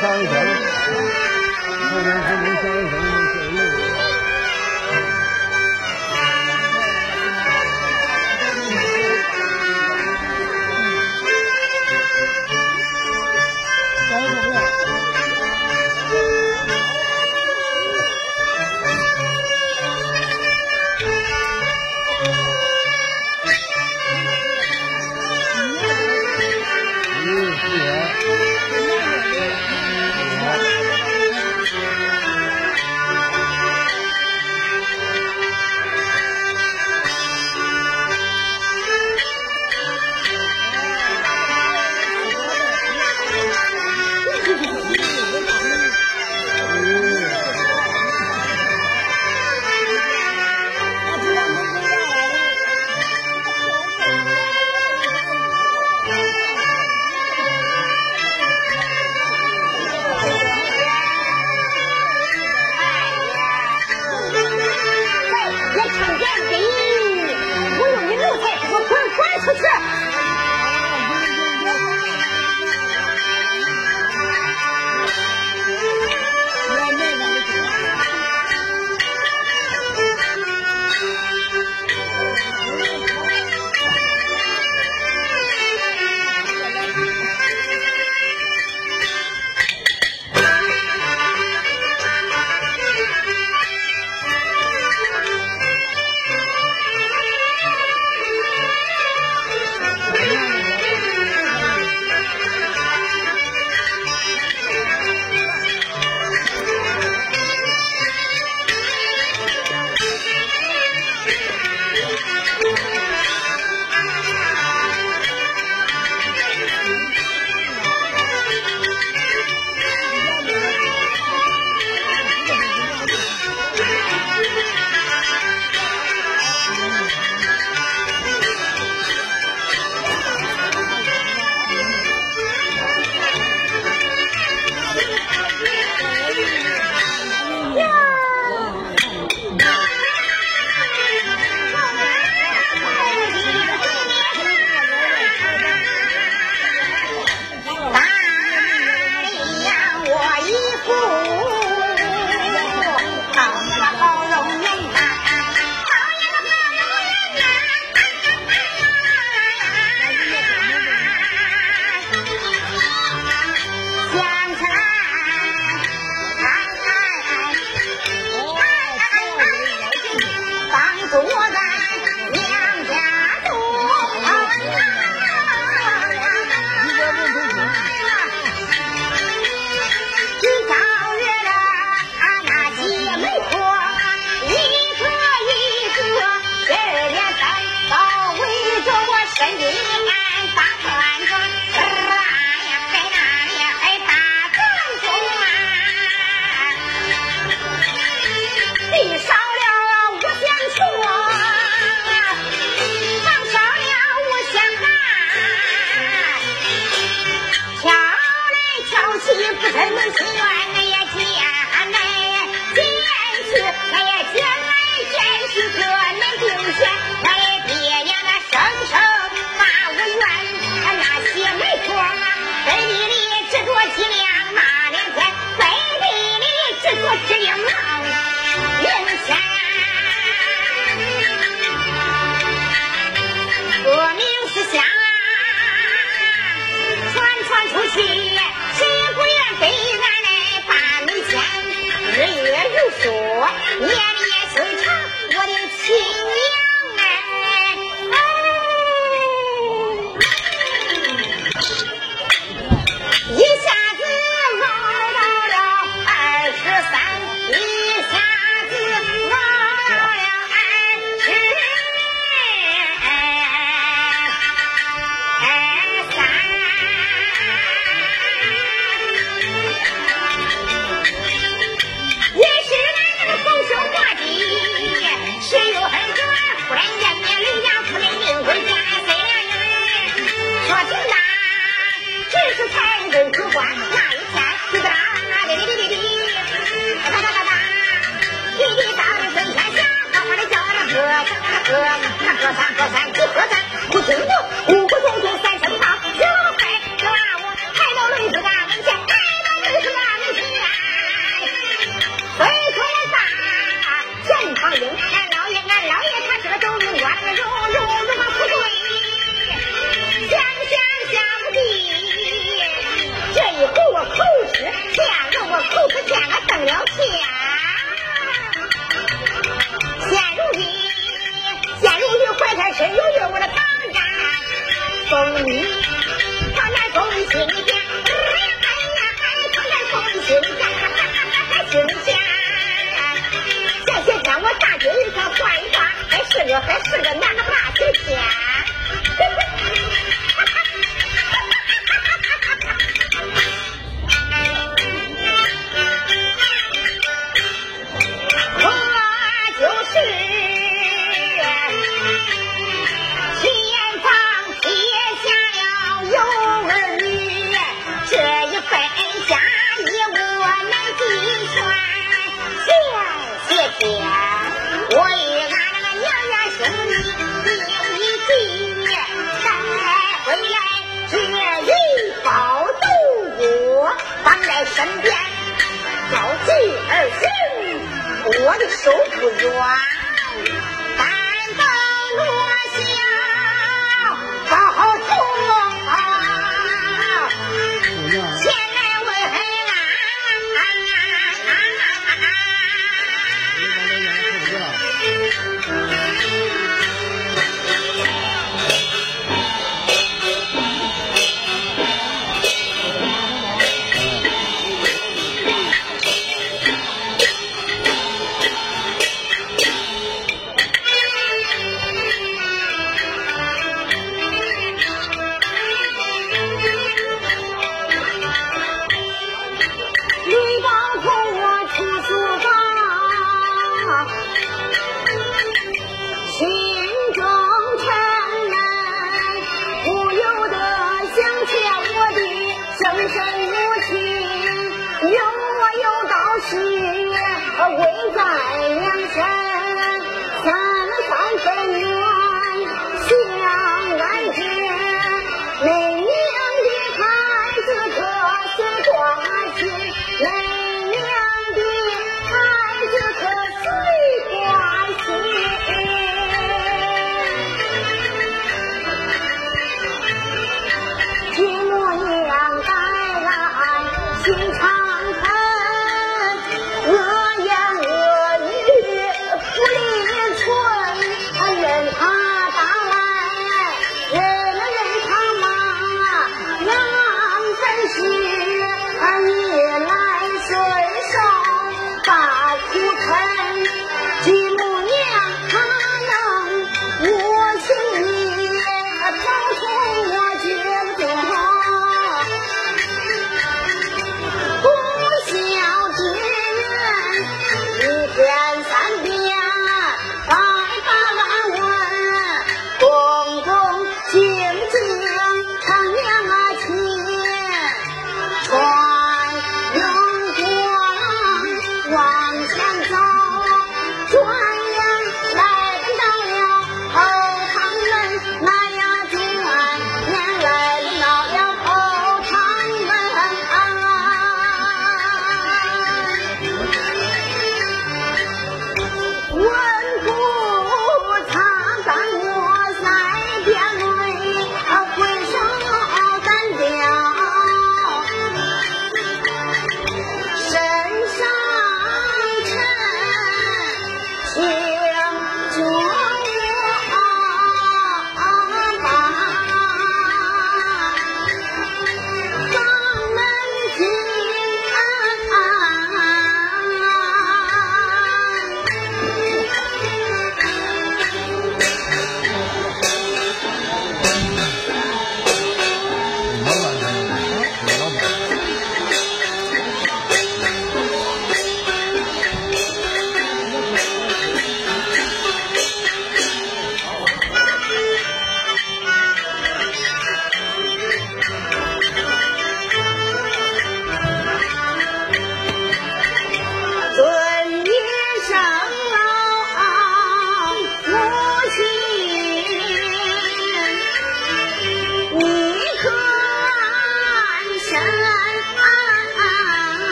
上一层，后边俺老爷，俺老爷，他是个官，荣荣荣富贵，这一回我口吃，我口，了。现如今，现如今怀胎身孕，我的唐干封，唐心尖。还是个男的吧，今天。我的手不软。在